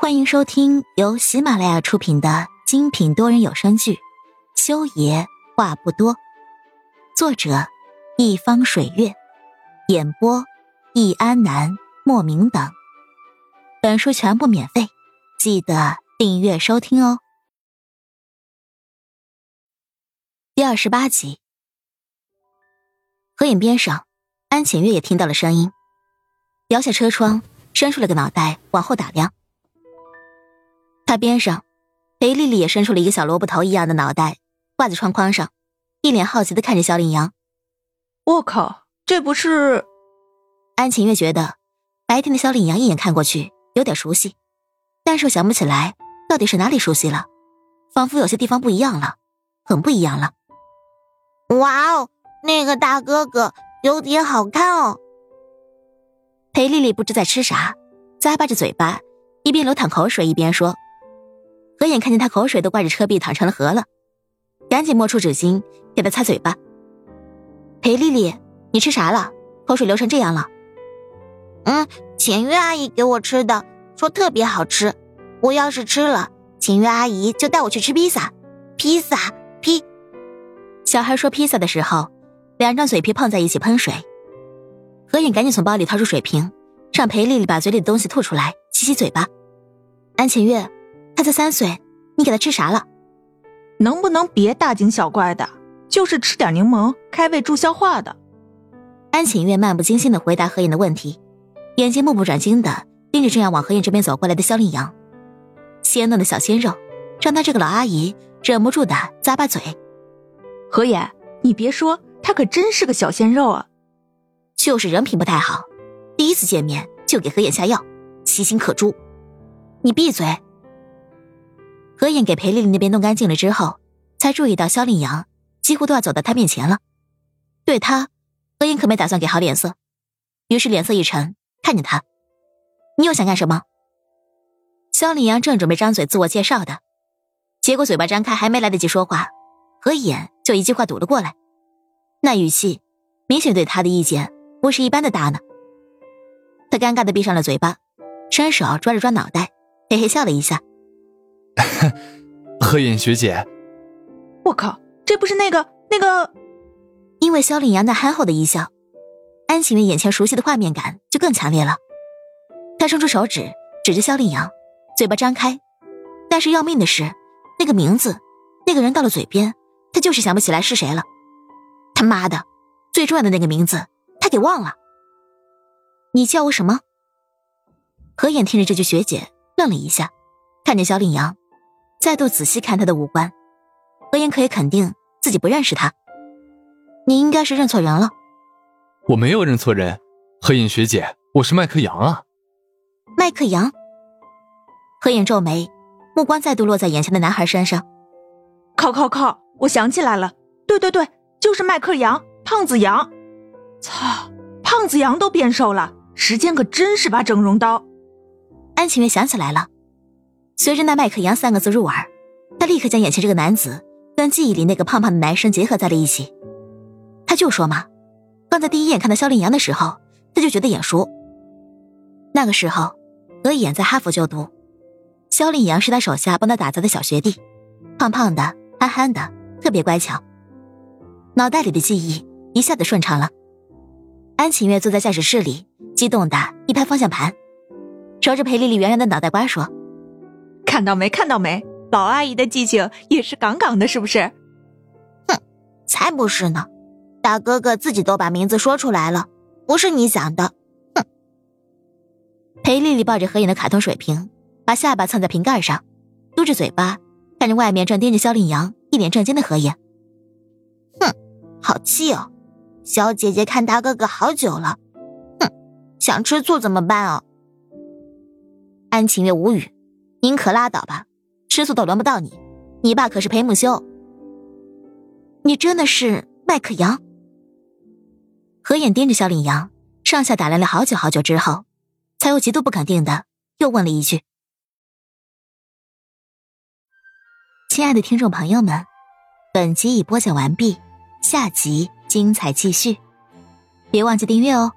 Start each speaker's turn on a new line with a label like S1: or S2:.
S1: 欢迎收听由喜马拉雅出品的精品多人有声剧《修爷话不多》，作者一方水月，演播易安南、莫名等。本书全部免费，记得订阅收听哦。第二十八集，合影边上，安浅月也听到了声音，摇下车窗，伸出了个脑袋往后打量。他边上，裴丽丽也伸出了一个小萝卜头一样的脑袋，挂在窗框上，一脸好奇的看着萧令阳。
S2: 我靠，这不是？
S1: 安晴月觉得白天的萧令阳一眼看过去有点熟悉，但是想不起来到底是哪里熟悉了，仿佛有些地方不一样了，很不一样了。
S3: 哇哦，那个大哥哥有点好看哦。
S1: 裴丽丽不知在吃啥，咂巴着嘴巴，一边流淌口水一边说。何眼看见他口水都挂着车壁淌成了河了，赶紧摸出纸巾给他擦嘴巴。裴丽丽，你吃啥了？口水流成这样了。
S3: 嗯，秦月阿姨给我吃的，说特别好吃。我要是吃了，秦月阿姨就带我去吃披萨。披萨，披。
S1: 小孩说披萨的时候，两张嘴皮碰在一起喷水。何眼赶紧从包里掏出水瓶，让裴丽丽把嘴里的东西吐出来，洗洗嘴巴。安晴月。他三岁，你给他吃啥了？
S2: 能不能别大惊小怪的？就是吃点柠檬，开胃助消化的。
S1: 安浅月漫不经心的回答何影的问题，眼睛目不转睛的盯着正要往何影这边走过来的肖令阳，鲜嫩的小鲜肉让他这个老阿姨忍不住的咂巴嘴。
S2: 何眼，你别说，他可真是个小鲜肉啊，
S1: 就是人品不太好，第一次见面就给何眼下药，其心可诛。你闭嘴。何影给裴丽丽那边弄干净了之后，才注意到肖令阳几乎都要走到他面前了。对他，何影可没打算给好脸色，于是脸色一沉，看着他：“你又想干什么？”肖令阳正准备张嘴自我介绍的，结果嘴巴张开还没来得及说话，何眼就一句话堵了过来，那语气明显对他的意见不是一般的大呢。他尴尬的闭上了嘴巴，伸手抓了抓脑袋，嘿嘿笑了一下。
S4: 何影学姐，
S2: 我靠，这不是那个那个？
S1: 因为萧令阳那憨厚的一笑，安晴月眼前熟悉的画面感就更强烈了。他伸出手指指着萧令阳，嘴巴张开，但是要命的是，那个名字，那个人到了嘴边，他就是想不起来是谁了。他妈的，最重要的那个名字，他给忘了。你叫我什么？何眼听着这句学姐，愣了一下，看着萧令阳。再度仔细看他的五官，何言可以肯定自己不认识他。你应该是认错人了。
S4: 我没有认错人，何影学姐，我是麦克杨啊。
S1: 麦克杨。何影皱眉，目光再度落在眼前的男孩身上。
S2: 靠靠靠！我想起来了，对对对，就是麦克杨，胖子杨。操，胖子杨都变瘦了，时间可真是把整容刀。
S1: 安晴月想起来了。随着那麦克杨三个字入耳，他立刻将眼前这个男子跟记忆里那个胖胖的男生结合在了一起。他就说嘛，刚才第一眼看到萧令阳的时候，他就觉得眼熟。那个时候，何眼在哈佛就读，萧令阳是他手下帮他打杂的小学弟，胖胖的，憨憨的，特别乖巧。脑袋里的记忆一下子顺畅了。安晴月坐在驾驶室里，激动的一拍方向盘，朝着裴丽丽圆圆的脑袋瓜说。
S2: 看到没？看到没？老阿姨的记性也是杠杠的，是不是？
S3: 哼，才不是呢！大哥哥自己都把名字说出来了，不是你想的。哼！
S1: 裴丽丽抱着合影的卡通水瓶，把下巴蹭在瓶盖上，嘟着嘴巴看着外面正盯着肖令阳一脸震惊的合影。
S3: 哼，好气哦！小姐姐看大哥哥好久了。哼，想吃醋怎么办哦？
S1: 安晴月无语。您可拉倒吧，吃醋都轮不到你。你爸可是裴木修。你真的是麦克杨？何眼盯着萧令阳，上下打量了好久好久之后，才又极度不肯定的又问了一句：“亲爱的听众朋友们，本集已播讲完毕，下集精彩继续，别忘记订阅哦。”